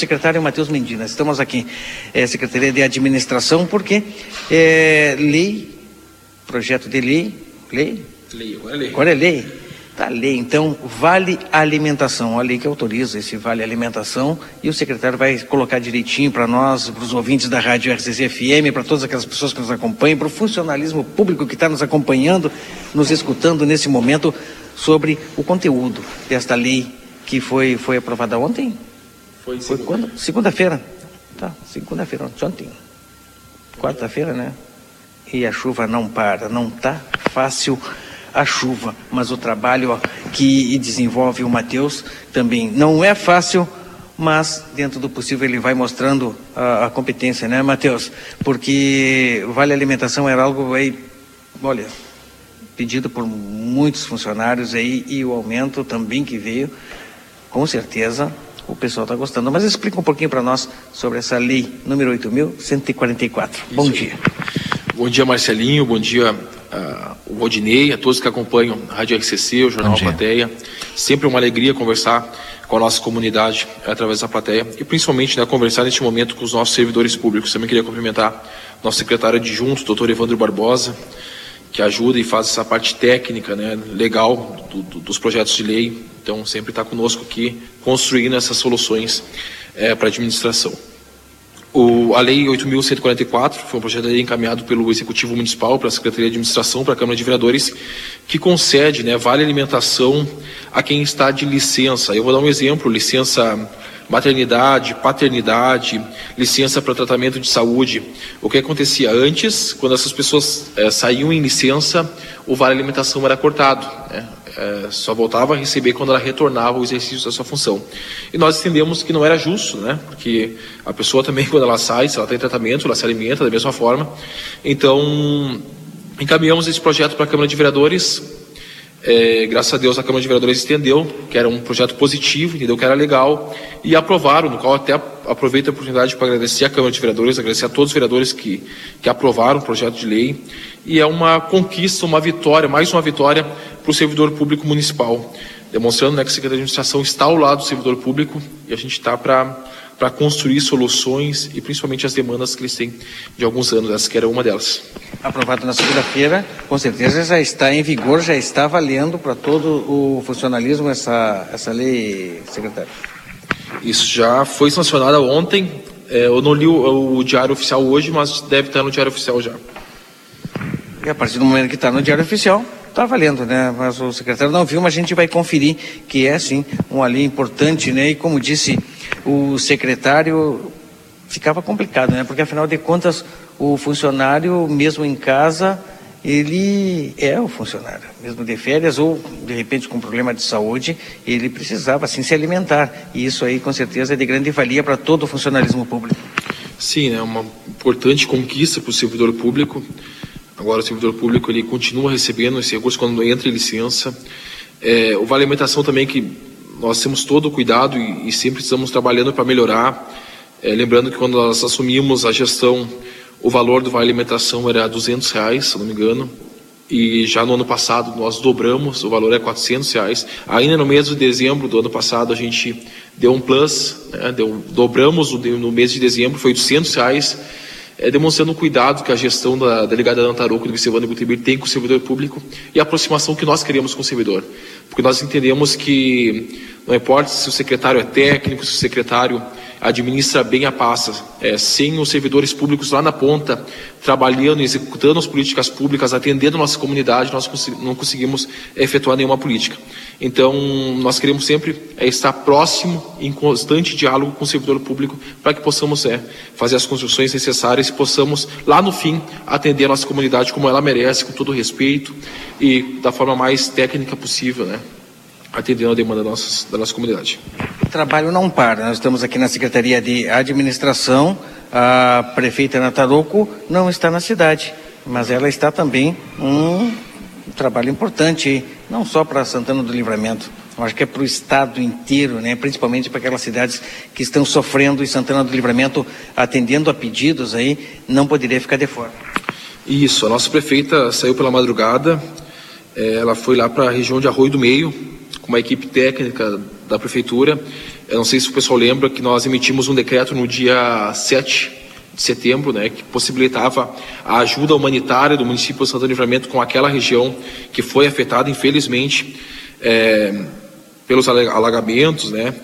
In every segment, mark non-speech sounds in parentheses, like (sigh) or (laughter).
Secretário Matheus Mendina, estamos aqui, é, Secretaria de Administração, porque é, lei, projeto de lei, lei? Lei, agora é lei. Agora é lei. Tá lei, então, vale alimentação, a lei que autoriza esse vale alimentação, e o secretário vai colocar direitinho para nós, para os ouvintes da Rádio RCC FM, para todas aquelas pessoas que nos acompanham, para o funcionalismo público que está nos acompanhando, nos escutando nesse momento, sobre o conteúdo desta lei que foi, foi aprovada ontem. Foi, Foi quando? Segunda-feira. Tá, segunda-feira, ontem. Quarta-feira, né? E a chuva não para, não tá fácil a chuva, mas o trabalho que desenvolve o Matheus também não é fácil, mas dentro do possível ele vai mostrando a, a competência, né, Matheus? Porque Vale Alimentação era algo aí, olha, pedido por muitos funcionários aí e o aumento também que veio, com certeza o pessoal está gostando. Mas explica um pouquinho para nós sobre essa lei número 8.144. Bom dia. Bom dia, Marcelinho. Bom dia, uh, o Rodinei, a todos que acompanham a Rádio RCC, o Jornal Plateia. Sempre uma alegria conversar com a nossa comunidade através da plateia e principalmente né, conversar neste momento com os nossos servidores públicos. Também queria cumprimentar nosso secretário adjunto, doutor Evandro Barbosa, que ajuda e faz essa parte técnica, né, legal do, do, dos projetos de lei. Então, sempre está conosco aqui, construindo essas soluções é, para a administração. O, a Lei 8.144 foi um projeto de lei encaminhado pelo Executivo Municipal para a Secretaria de Administração, para a Câmara de Vereadores, que concede né, vale alimentação a quem está de licença. Eu vou dar um exemplo: licença maternidade, paternidade, licença para tratamento de saúde. O que acontecia antes, quando essas pessoas é, saíam em licença, o vale alimentação era cortado. Né? É, só voltava a receber quando ela retornava ao exercício da sua função. E nós entendemos que não era justo, né? Porque a pessoa também, (laughs) quando ela sai, se ela tem tratamento, ela se alimenta da mesma forma. Então, encaminhamos esse projeto para a Câmara de Vereadores, é, graças a Deus a Câmara de Vereadores entendeu que era um projeto positivo, entendeu que era legal e aprovaram, no qual até aproveito a oportunidade para agradecer à Câmara de Vereadores, agradecer a todos os vereadores que, que aprovaram o projeto de lei. E é uma conquista, uma vitória, mais uma vitória para o servidor público municipal, demonstrando né, que a Secretaria de Administração está ao lado do servidor público e a gente está para para construir soluções e principalmente as demandas que eles têm de alguns anos, essa que era uma delas. Aprovado na segunda-feira, com certeza já está em vigor, já está valendo para todo o funcionalismo essa, essa lei, secretário. Isso já foi sancionada ontem. É, eu não li o, o, diário oficial hoje, mas deve estar no diário oficial já. E a partir do momento que está no diário oficial, está valendo, né? Mas o secretário não viu, mas a gente vai conferir que é sim uma lei importante, né? E como disse o secretário, ficava complicado, né? Porque afinal de contas, o funcionário, mesmo em casa, ele é o funcionário, mesmo de férias ou de repente com problema de saúde, ele precisava assim se alimentar. E isso aí com certeza é de grande valia para todo o funcionalismo público. Sim, é né? uma importante conquista para o servidor público. Agora o servidor público ele continua recebendo esse recurso quando entra em licença. É, o Vale Alimentação também que nós temos todo o cuidado e, e sempre estamos trabalhando para melhorar. É, lembrando que quando nós assumimos a gestão, o valor do Vale Alimentação era 200 reais, se não me engano, e já no ano passado nós dobramos, o valor é 400 reais. Ainda no mês de dezembro do ano passado a gente deu um plus, né, deu, dobramos no mês de dezembro, foi 800 reais é, demonstrando o cuidado que a gestão da delegada Antaroco e do Vicevando Gutibir tem com o servidor público e a aproximação que nós queremos com o servidor. Porque nós entendemos que não importa se o secretário é técnico, se o secretário administra bem a pasta, é, sem os servidores públicos lá na ponta, trabalhando, executando as políticas públicas, atendendo nossa comunidade, nós não conseguimos efetuar nenhuma política. Então, nós queremos sempre é, estar próximo, em constante diálogo com o servidor público, para que possamos é, fazer as construções necessárias e possamos, lá no fim, atender a nossa comunidade como ela merece, com todo respeito e da forma mais técnica possível, né? Atendendo a demanda da nossa, da nossa comunidade. O trabalho não para. Nós estamos aqui na Secretaria de Administração. A prefeita Nataroco não está na cidade, mas ela está também um trabalho importante, não só para Santana do Livramento, eu acho que é para o estado inteiro, né? principalmente para aquelas cidades que estão sofrendo e Santana do Livramento atendendo a pedidos aí, não poderia ficar de fora. Isso, a nossa prefeita saiu pela madrugada, eh, ela foi lá para a região de Arroio do Meio, com uma equipe técnica da prefeitura Eu não sei se o pessoal lembra que nós emitimos um decreto no dia 7 de setembro, né, que possibilitava a ajuda humanitária do município de Santo Livramento com aquela região que foi afetada, infelizmente, é, pelos alagamentos, né,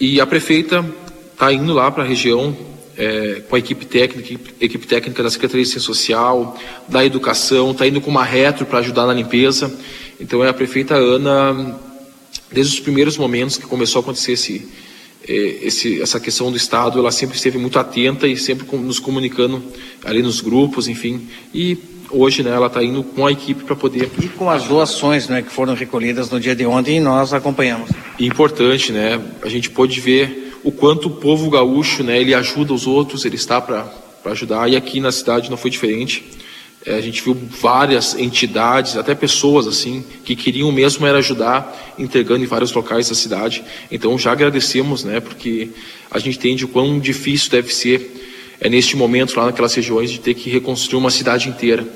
e a prefeita está indo lá para a região é, com a equipe técnica, equipe técnica da Secretaria de Ciência Social, da Educação, está indo com uma retro para ajudar na limpeza. Então é a prefeita Ana, desde os primeiros momentos que começou a acontecer esse, é, esse, essa questão do Estado, ela sempre esteve muito atenta e sempre nos comunicando ali nos grupos, enfim. E hoje né, ela está indo com a equipe para poder. E com as doações né, que foram recolhidas no dia de ontem, nós acompanhamos. Importante, né? A gente pôde ver o quanto o povo gaúcho, né, ele ajuda os outros, ele está para ajudar. E aqui na cidade não foi diferente. É, a gente viu várias entidades, até pessoas assim, que queriam mesmo era ajudar, entregando em vários locais da cidade. Então já agradecemos, né, porque a gente entende o quão difícil deve ser é neste momento lá naquelas regiões de ter que reconstruir uma cidade inteira.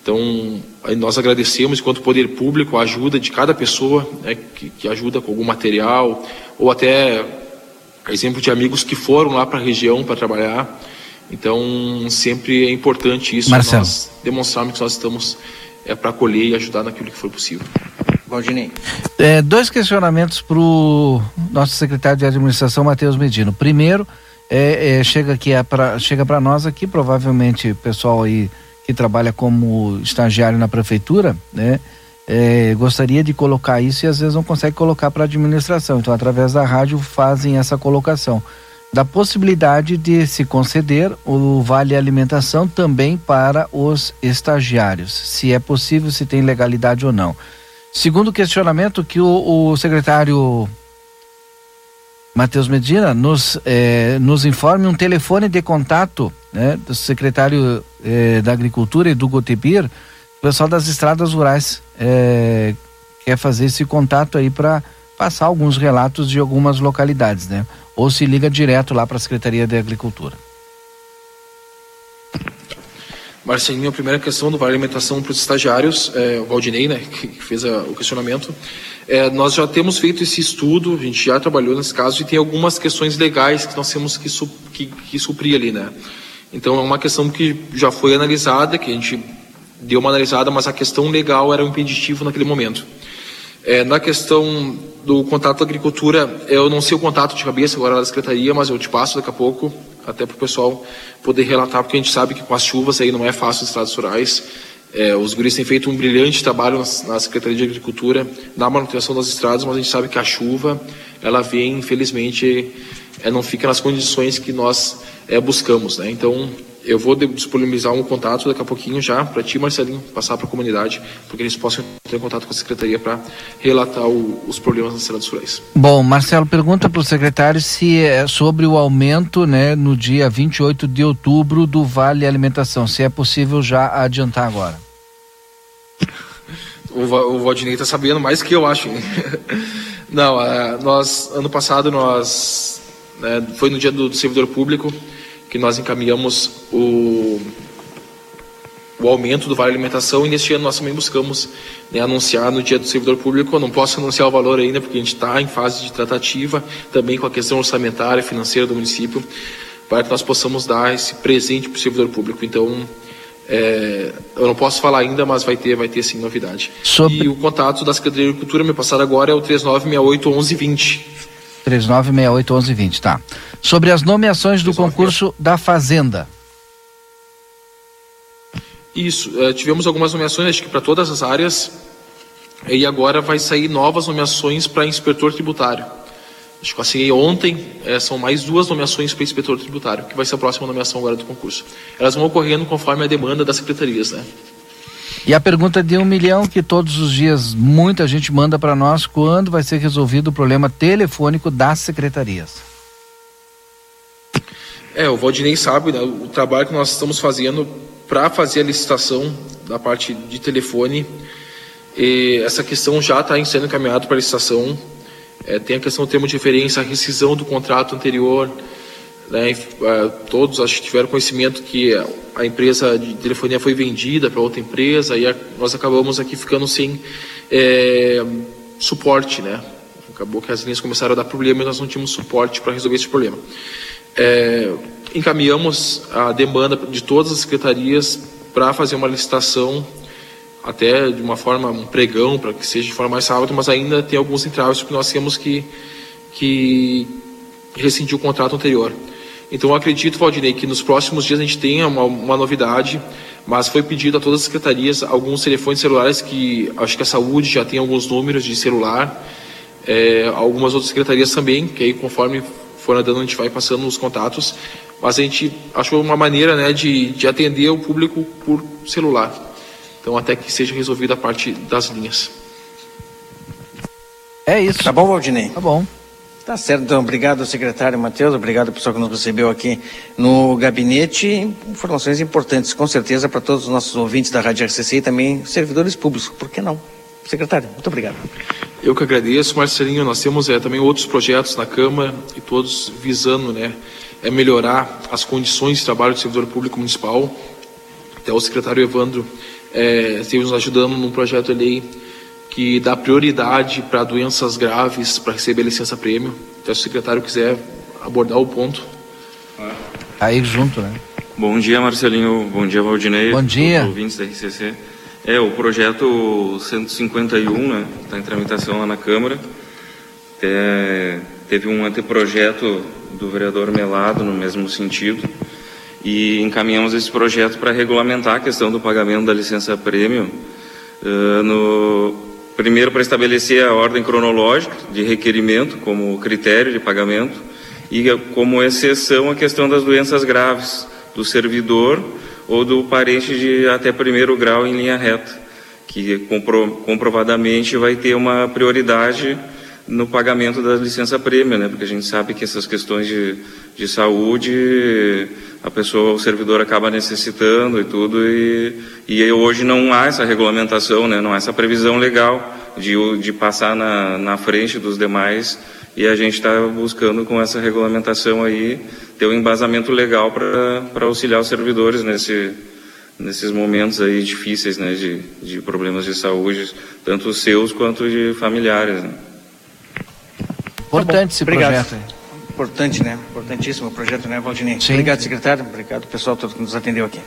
Então, nós agradecemos, enquanto poder público, a ajuda de cada pessoa né, que, que ajuda com algum material, ou até exemplo de amigos que foram lá para a região para trabalhar. Então, sempre é importante isso, Marcelo. nós demonstrarmos que nós estamos é, para acolher e ajudar naquilo que for possível. Valdinei. É, dois questionamentos para o nosso secretário de administração, Matheus Medino. Primeiro, é, é, chega aqui é pra, chega para nós aqui, provavelmente o pessoal aí que trabalha como estagiário na prefeitura, né? é, gostaria de colocar isso e às vezes não consegue colocar para a administração. Então, através da rádio, fazem essa colocação. Da possibilidade de se conceder o vale alimentação também para os estagiários, se é possível, se tem legalidade ou não. Segundo questionamento que o, o secretário Matheus Medina nos, eh, nos informe um telefone de contato né, do secretário eh, da Agricultura, Edu Gotebir, o pessoal das estradas rurais é, quer fazer esse contato aí para passar alguns relatos de algumas localidades, né? Ou se liga direto lá para a Secretaria de Agricultura. Marcelinho, a primeira questão do Vale Alimentação para os estagiários, é, o Valdinei, né, que fez a, o questionamento. É, nós já temos feito esse estudo, a gente já trabalhou nesse caso e tem algumas questões legais que nós temos que, su, que, que suprir ali, né? Então é uma questão que já foi analisada, que a gente deu uma analisada, mas a questão legal era um impeditivo naquele momento. É, na questão do contato da agricultura, eu não sei o contato de cabeça agora da secretaria, mas eu te passo daqui a pouco, até para o pessoal poder relatar, porque a gente sabe que com as chuvas aí não é fácil os estradas rurais. É, os guris têm feito um brilhante trabalho na, na, Secretaria de Agricultura, na manutenção das estradas, mas a gente sabe que a chuva, ela vem, infelizmente, é, não fica nas condições que nós é, buscamos. Né? Então, eu vou disponibilizar um contato daqui a pouquinho já para ti, Marcelinho, passar para a comunidade, porque eles possam em contato com a secretaria para relatar o, os problemas nas cidades rurais. Bom, Marcelo, pergunta para o secretário se é sobre o aumento, né, no dia 28 de outubro do Vale Alimentação, se é possível já adiantar agora. O, o Valdinei está sabendo mais que eu acho. (laughs) Não, uh, nós ano passado nós né, foi no dia do, do servidor público que nós encaminhamos o, o aumento do Vale Alimentação e neste ano nós também buscamos né, anunciar no dia do servidor público. Eu não posso anunciar o valor ainda porque a gente está em fase de tratativa também com a questão orçamentária, financeira do município, para que nós possamos dar esse presente para o servidor público. Então, é, eu não posso falar ainda, mas vai ter, vai ter sim novidade. Sobre... E o contato da Secretaria de Agricultura, me passar agora, é o 3968 1120. 39681120, tá. Sobre as nomeações do concurso da Fazenda. Isso, é, tivemos algumas nomeações, acho que para todas as áreas, e agora vai sair novas nomeações para inspetor tributário. Acho que eu assinei ontem, é, são mais duas nomeações para inspetor tributário, que vai ser a próxima nomeação agora do concurso. Elas vão ocorrendo conforme a demanda das secretarias, né? E a pergunta de um milhão que todos os dias muita gente manda para nós: quando vai ser resolvido o problema telefônico das secretarias? É, o Valdinei sabe né, o trabalho que nós estamos fazendo para fazer a licitação da parte de telefone. E essa questão já está sendo encaminhada para a licitação. É, tem a questão do termo de referência, a rescisão do contrato anterior, né, é, todos acho que tiveram conhecimento que a empresa de telefonia foi vendida para outra empresa e nós acabamos aqui ficando sem é, suporte, né? Acabou que as linhas começaram a dar problema e nós não tínhamos suporte para resolver esse problema. É, encaminhamos a demanda de todas as secretarias para fazer uma licitação até de uma forma, um pregão, para que seja de forma mais rápida, mas ainda tem alguns entraves, porque nós temos que, que rescindir o contrato anterior. Então, eu acredito, Valdinei, que nos próximos dias a gente tenha uma, uma novidade, mas foi pedido a todas as secretarias alguns telefones celulares que acho que a saúde já tem alguns números de celular, é, algumas outras secretarias também, que aí conforme for andando a gente vai passando os contatos, mas a gente achou uma maneira né, de, de atender o público por celular. Então, até que seja resolvida a parte das linhas. É isso. Tá bom, Valdinei? Tá bom. Tá certo, então, obrigado, secretário Matheus, obrigado pessoal que nos recebeu aqui no gabinete. Informações importantes, com certeza, para todos os nossos ouvintes da Rádio RCC e também servidores públicos, por que não? Secretário, muito obrigado. Eu que agradeço, Marcelinho. Nós temos é, também outros projetos na Câmara e todos visando né, é melhorar as condições de trabalho do servidor público municipal. Até o secretário Evandro é, esteve nos ajudando num projeto de lei que dá prioridade para doenças graves para receber licença prêmio. Então, se o secretário quiser abordar o ponto. Aí junto, né? Bom dia, Marcelinho. Bom dia, Valdinei. Bom dia. Ouvintes da RCC. É, o projeto 151, né, está em tramitação lá na Câmara. É, teve um anteprojeto do vereador Melado no mesmo sentido e encaminhamos esse projeto para regulamentar a questão do pagamento da licença prêmio uh, no primeiro para estabelecer a ordem cronológica de requerimento como critério de pagamento e como exceção a questão das doenças graves do servidor ou do parente de até primeiro grau em linha reta, que compro, comprovadamente vai ter uma prioridade no pagamento da licença prêmio, né? Porque a gente sabe que essas questões de, de saúde a pessoa, o servidor acaba necessitando e tudo e, e hoje não há essa regulamentação, né? Não há essa previsão legal de, de passar na, na frente dos demais e a gente está buscando com essa regulamentação aí ter um embasamento legal para auxiliar os servidores nesse, nesses momentos aí difíceis né, de, de problemas de saúde, tanto seus quanto de familiares. Né? Importante esse Obrigado. projeto. Importante, né? Importantíssimo o projeto, né, Valdinei? Sim. Obrigado, secretário. Obrigado, pessoal todo que nos atendeu aqui.